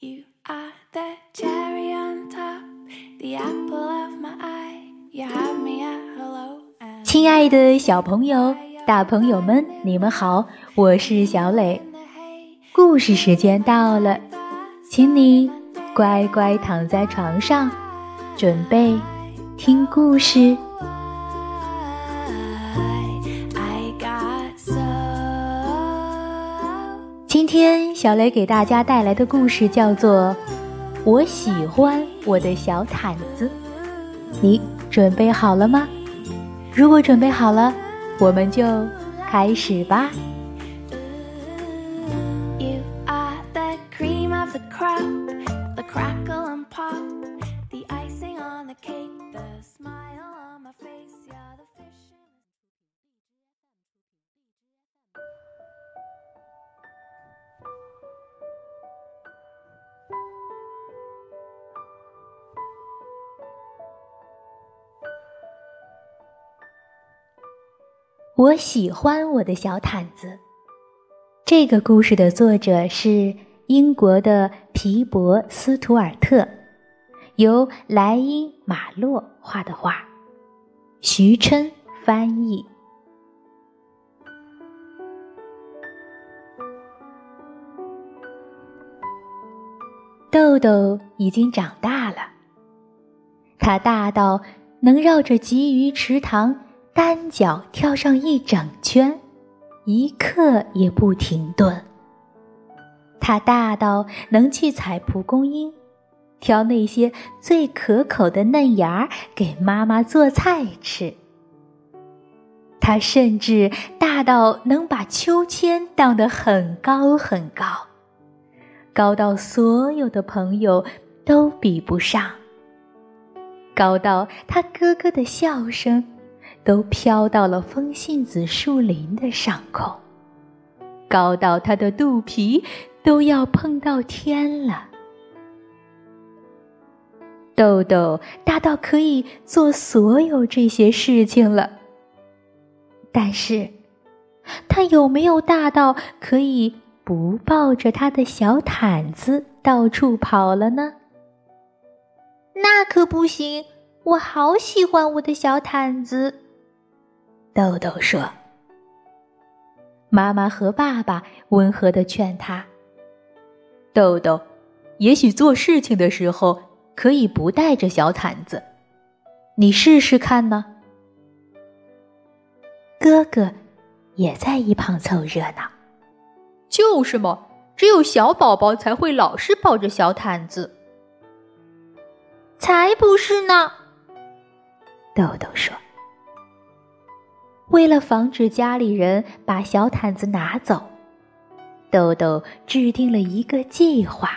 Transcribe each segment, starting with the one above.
You are the cherry on top, the apple of my eye. You have me at hello. and 亲爱的小朋友、大朋友们，你们好，我是小磊。故事时间到了，请你乖乖躺在床上，准备听故事。小雷给大家带来的故事叫做《我喜欢我的小毯子》。你准备好了吗？如果准备好了，我们就开始吧。我喜欢我的小毯子。这个故事的作者是英国的皮博斯图尔特，由莱因马洛画的画，徐琛翻译。豆豆已经长大了，它大到能绕着鲫鱼池塘单脚跳上一整圈，一刻也不停顿。它大到能去采蒲公英，挑那些最可口的嫩芽给妈妈做菜吃。它甚至大到能把秋千荡得很高很高，高到所有的朋友都比不上，高到他咯咯的笑声都飘到了风信子树林的上空，高到他的肚皮都要碰到天了。豆豆大到可以做所有这些事情了，但是，他有没有大到可以不抱着他的小毯子到处跑了呢？那可不行，我好喜欢我的小毯子。豆豆说。妈妈和爸爸温和的劝他：“豆豆，也许做事情的时候可以不带着小毯子，你试试看呢。”哥哥也在一旁凑热闹。就是嘛，只有小宝宝才会老是抱着小毯子。才不是呢！豆豆说。为了防止家里人把小毯子拿走，豆豆制定了一个计划。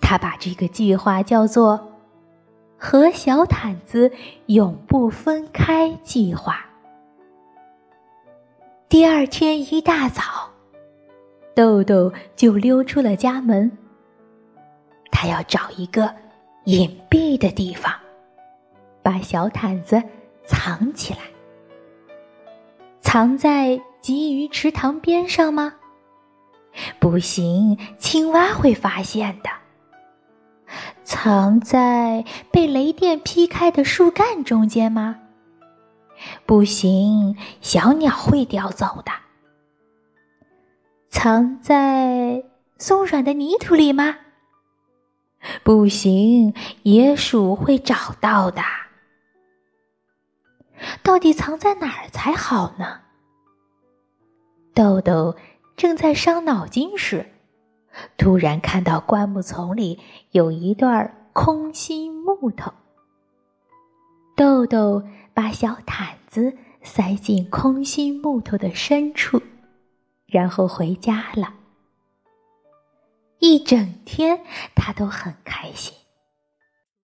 他把这个计划叫做“和小毯子永不分开计划”。第二天一大早，豆豆就溜出了家门。他要找一个隐蔽的地方，把小毯子藏起来。藏在鲫鱼池塘边上吗？不行，青蛙会发现的。藏在被雷电劈开的树干中间吗？不行，小鸟会叼走的。藏在松软的泥土里吗？不行，野鼠会找到的。到底藏在哪儿才好呢？豆豆正在伤脑筋时，突然看到灌木丛里有一段空心木头。豆豆把小毯子塞进空心木头的深处，然后回家了。一整天，他都很开心。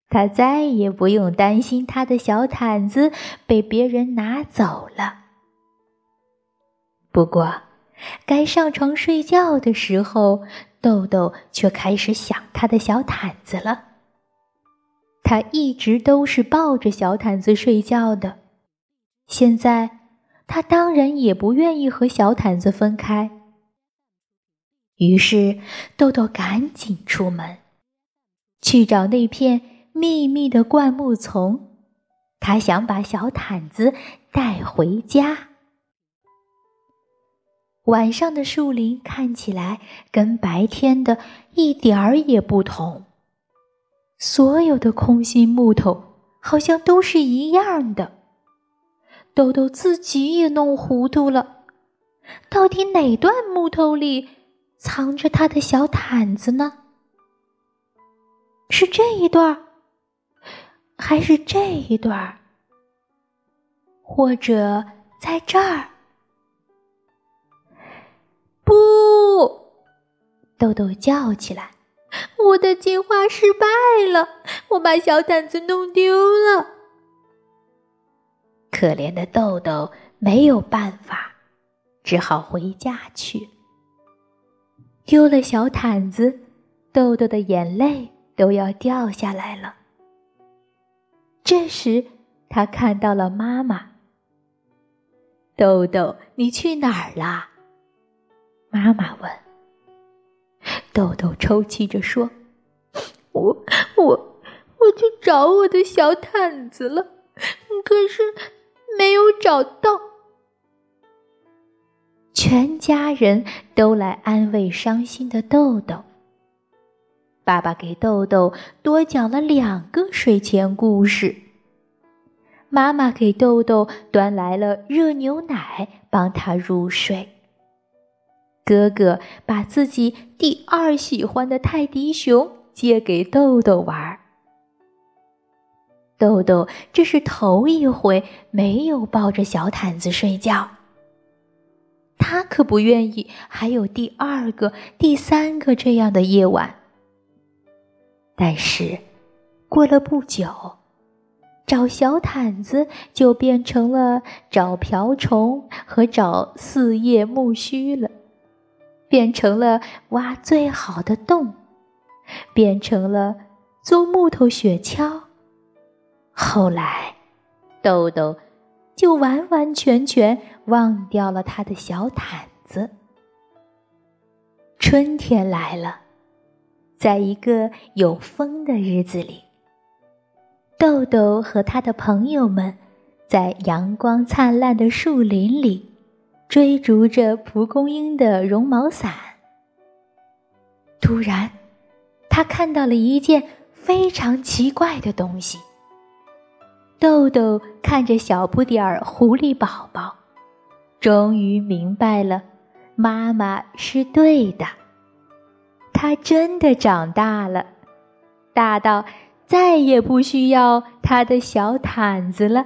他再也不用担心他的小毯子被别人拿走了。不过，该上床睡觉的时候，豆豆却开始想他的小毯子了。他一直都是抱着小毯子睡觉的，现在他当然也不愿意和小毯子分开。于是豆豆赶紧出门，去找那片密密的灌木丛。他想把小毯子带回家。晚上的树林看起来跟白天的一点儿也不同，所有的空心木头好像都是一样的。豆豆自己也弄糊涂了，到底哪段木头里藏着他的小毯子呢？是这一段还是这一段或者在这儿？不！豆豆叫起来：“我的计划失败了，我把小毯子弄丢了。”可怜的豆豆没有办法，只好回家去。丢了小毯子，豆豆的眼泪都要掉下来了。这时，他看到了妈妈。豆豆，你去哪儿啦？妈妈问。豆豆抽泣着说：“我我我去找我的小毯子了，可是没有找到。”全家人都来安慰伤心的豆豆。爸爸给豆豆多讲了两个睡前故事。妈妈给豆豆端来了热牛奶，帮他入睡。哥哥把自己第二喜欢的泰迪熊借给豆豆玩。豆豆这是头一回没有抱着小毯子睡觉，他可不愿意还有第二个、第三个这样的夜晚。但是，过了不久。找小毯子就变成了找瓢虫和找四叶木须了，变成了挖最好的洞，变成了做木头雪橇。后来，豆豆就完完全全忘掉了他的小毯子。春天来了，在一个有风的日子里。豆豆和他的朋友们在阳光灿烂的树林里追逐着蒲公英的绒毛伞。突然，他看到了一件非常奇怪的东西。豆豆看着小不点儿狐狸宝宝，终于明白了，妈妈是对的，他真的长大了，大到。再也不需要他的小毯子了。